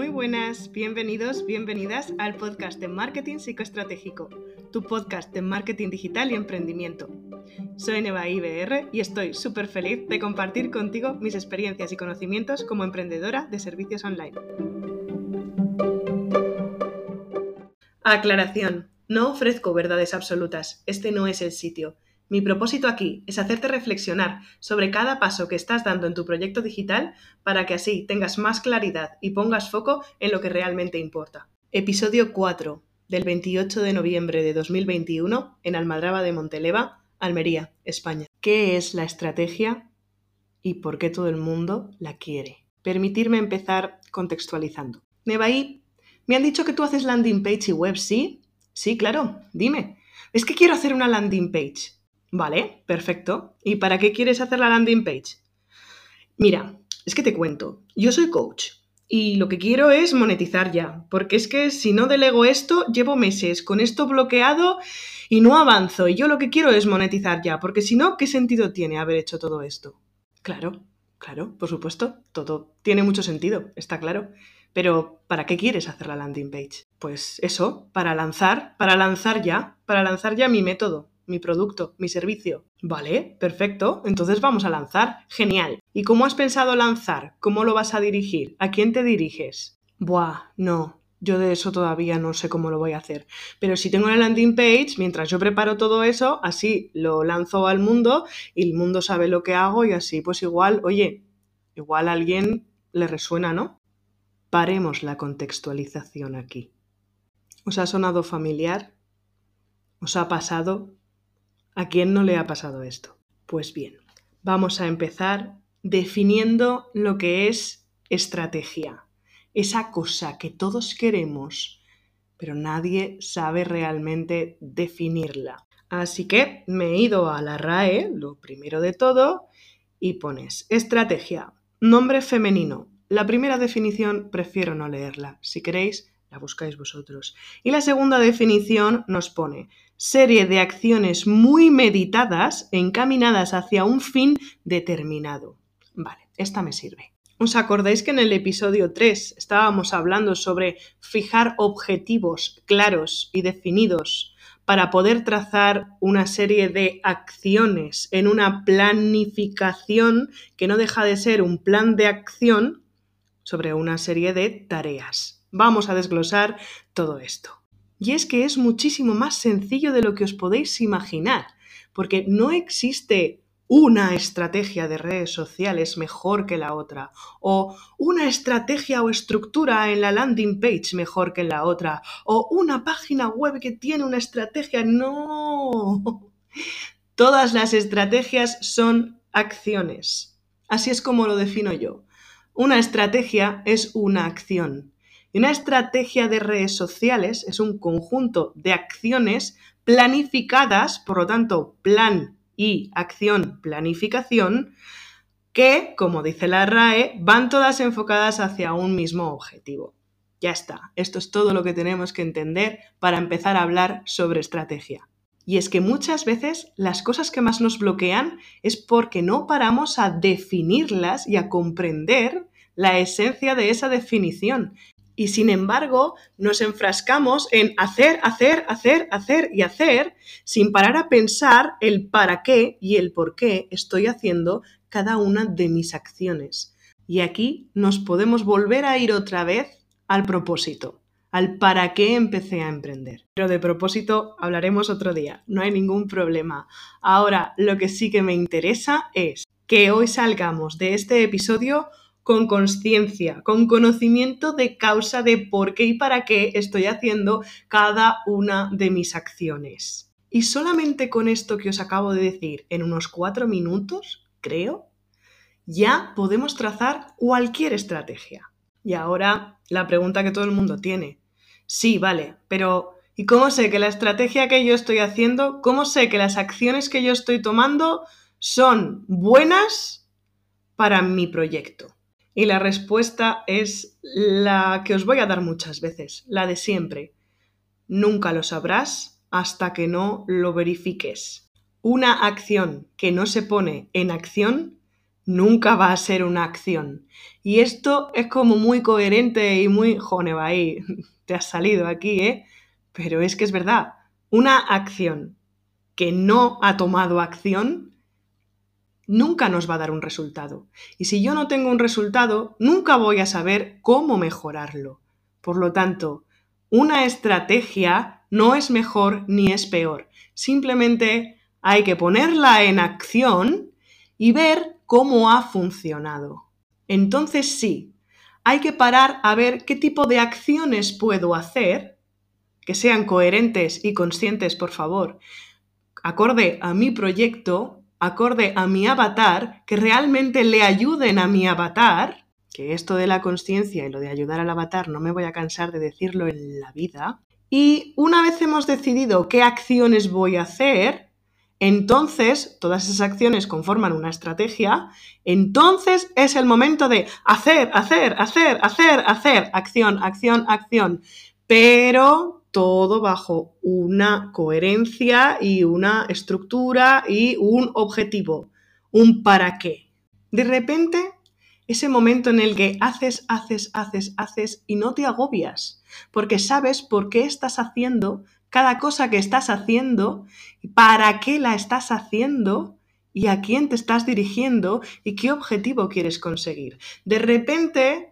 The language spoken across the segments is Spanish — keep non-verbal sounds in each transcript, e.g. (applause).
Muy buenas, bienvenidos, bienvenidas al podcast de Marketing Psicoestratégico, tu podcast de marketing digital y emprendimiento. Soy Neva IBR y estoy súper feliz de compartir contigo mis experiencias y conocimientos como emprendedora de servicios online. Aclaración, no ofrezco verdades absolutas, este no es el sitio. Mi propósito aquí es hacerte reflexionar sobre cada paso que estás dando en tu proyecto digital para que así tengas más claridad y pongas foco en lo que realmente importa. Episodio 4 del 28 de noviembre de 2021 en Almadraba de Monteleva, Almería, España. ¿Qué es la estrategia y por qué todo el mundo la quiere? Permitirme empezar contextualizando. Nevaí, me han dicho que tú haces landing page y web, ¿sí? Sí, claro, dime. Es que quiero hacer una landing page. Vale, perfecto. ¿Y para qué quieres hacer la landing page? Mira, es que te cuento, yo soy coach y lo que quiero es monetizar ya, porque es que si no delego esto, llevo meses con esto bloqueado y no avanzo. Y yo lo que quiero es monetizar ya, porque si no, ¿qué sentido tiene haber hecho todo esto? Claro, claro, por supuesto, todo tiene mucho sentido, está claro. Pero, ¿para qué quieres hacer la landing page? Pues eso, para lanzar, para lanzar ya, para lanzar ya mi método, mi producto, mi servicio. Vale, perfecto. Entonces vamos a lanzar. Genial. ¿Y cómo has pensado lanzar? ¿Cómo lo vas a dirigir? ¿A quién te diriges? Buah, no. Yo de eso todavía no sé cómo lo voy a hacer. Pero si tengo una landing page, mientras yo preparo todo eso, así lo lanzo al mundo y el mundo sabe lo que hago y así pues igual, oye, igual a alguien le resuena, ¿no? Paremos la contextualización aquí. ¿Os ha sonado familiar? ¿Os ha pasado? ¿A quién no le ha pasado esto? Pues bien, vamos a empezar definiendo lo que es estrategia. Esa cosa que todos queremos, pero nadie sabe realmente definirla. Así que me he ido a la RAE, lo primero de todo, y pones estrategia, nombre femenino. La primera definición prefiero no leerla. Si queréis, la buscáis vosotros. Y la segunda definición nos pone serie de acciones muy meditadas encaminadas hacia un fin determinado. Vale, esta me sirve. ¿Os acordáis que en el episodio 3 estábamos hablando sobre fijar objetivos claros y definidos para poder trazar una serie de acciones en una planificación que no deja de ser un plan de acción sobre una serie de tareas? Vamos a desglosar todo esto. Y es que es muchísimo más sencillo de lo que os podéis imaginar, porque no existe una estrategia de redes sociales mejor que la otra, o una estrategia o estructura en la landing page mejor que la otra, o una página web que tiene una estrategia. No. (laughs) Todas las estrategias son acciones. Así es como lo defino yo. Una estrategia es una acción y una estrategia de redes sociales es un conjunto de acciones planificadas, por lo tanto, plan y acción, planificación, que, como dice la RAE, van todas enfocadas hacia un mismo objetivo. Ya está, esto es todo lo que tenemos que entender para empezar a hablar sobre estrategia. Y es que muchas veces las cosas que más nos bloquean es porque no paramos a definirlas y a comprender la esencia de esa definición y sin embargo nos enfrascamos en hacer, hacer, hacer, hacer y hacer sin parar a pensar el para qué y el por qué estoy haciendo cada una de mis acciones. Y aquí nos podemos volver a ir otra vez al propósito, al para qué empecé a emprender. Pero de propósito hablaremos otro día, no hay ningún problema. Ahora lo que sí que me interesa es que hoy salgamos de este episodio con conciencia, con conocimiento de causa de por qué y para qué estoy haciendo cada una de mis acciones. Y solamente con esto que os acabo de decir en unos cuatro minutos, creo, ya podemos trazar cualquier estrategia. Y ahora la pregunta que todo el mundo tiene. Sí, vale, pero ¿y cómo sé que la estrategia que yo estoy haciendo, cómo sé que las acciones que yo estoy tomando son buenas para mi proyecto? Y la respuesta es la que os voy a dar muchas veces, la de siempre. Nunca lo sabrás hasta que no lo verifiques. Una acción que no se pone en acción nunca va a ser una acción. Y esto es como muy coherente y muy, joneva, ahí (laughs) te has salido aquí, ¿eh? Pero es que es verdad, una acción que no ha tomado acción nunca nos va a dar un resultado. Y si yo no tengo un resultado, nunca voy a saber cómo mejorarlo. Por lo tanto, una estrategia no es mejor ni es peor. Simplemente hay que ponerla en acción y ver cómo ha funcionado. Entonces sí, hay que parar a ver qué tipo de acciones puedo hacer, que sean coherentes y conscientes, por favor, acorde a mi proyecto, acorde a mi avatar, que realmente le ayuden a mi avatar, que esto de la conciencia y lo de ayudar al avatar no me voy a cansar de decirlo en la vida. Y una vez hemos decidido qué acciones voy a hacer, entonces todas esas acciones conforman una estrategia, entonces es el momento de hacer, hacer, hacer, hacer, hacer, acción, acción, acción. Pero todo bajo una coherencia y una estructura y un objetivo, un para qué. De repente, ese momento en el que haces, haces, haces, haces y no te agobias, porque sabes por qué estás haciendo cada cosa que estás haciendo, para qué la estás haciendo y a quién te estás dirigiendo y qué objetivo quieres conseguir. De repente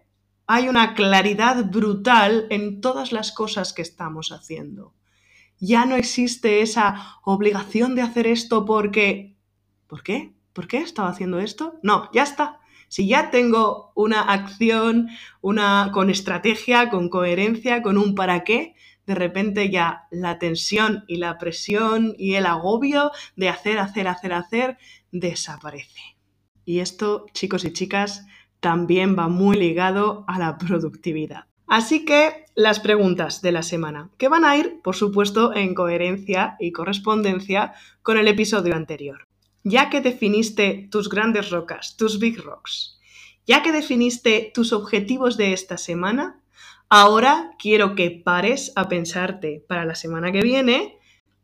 hay una claridad brutal en todas las cosas que estamos haciendo. Ya no existe esa obligación de hacer esto porque... ¿Por qué? ¿Por qué estaba haciendo esto? No, ya está. Si ya tengo una acción, una con estrategia, con coherencia, con un para qué, de repente ya la tensión y la presión y el agobio de hacer, hacer, hacer, hacer desaparece. Y esto, chicos y chicas, también va muy ligado a la productividad. Así que las preguntas de la semana, que van a ir, por supuesto, en coherencia y correspondencia con el episodio anterior. Ya que definiste tus grandes rocas, tus big rocks, ya que definiste tus objetivos de esta semana, ahora quiero que pares a pensarte para la semana que viene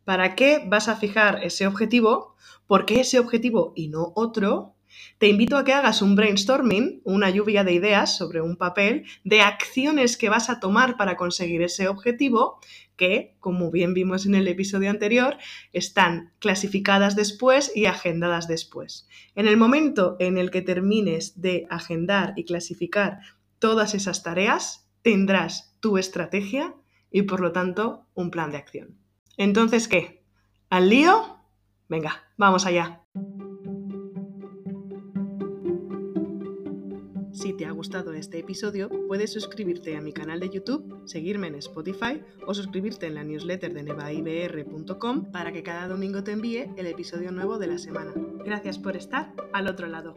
para qué vas a fijar ese objetivo, por qué ese objetivo y no otro, te invito a que hagas un brainstorming, una lluvia de ideas sobre un papel de acciones que vas a tomar para conseguir ese objetivo que, como bien vimos en el episodio anterior, están clasificadas después y agendadas después. En el momento en el que termines de agendar y clasificar todas esas tareas, tendrás tu estrategia y, por lo tanto, un plan de acción. Entonces, ¿qué? ¿Al lío? Venga, vamos allá. Si te ha gustado este episodio, puedes suscribirte a mi canal de YouTube, seguirme en Spotify o suscribirte en la newsletter de nevaibr.com para que cada domingo te envíe el episodio nuevo de la semana. Gracias por estar al otro lado.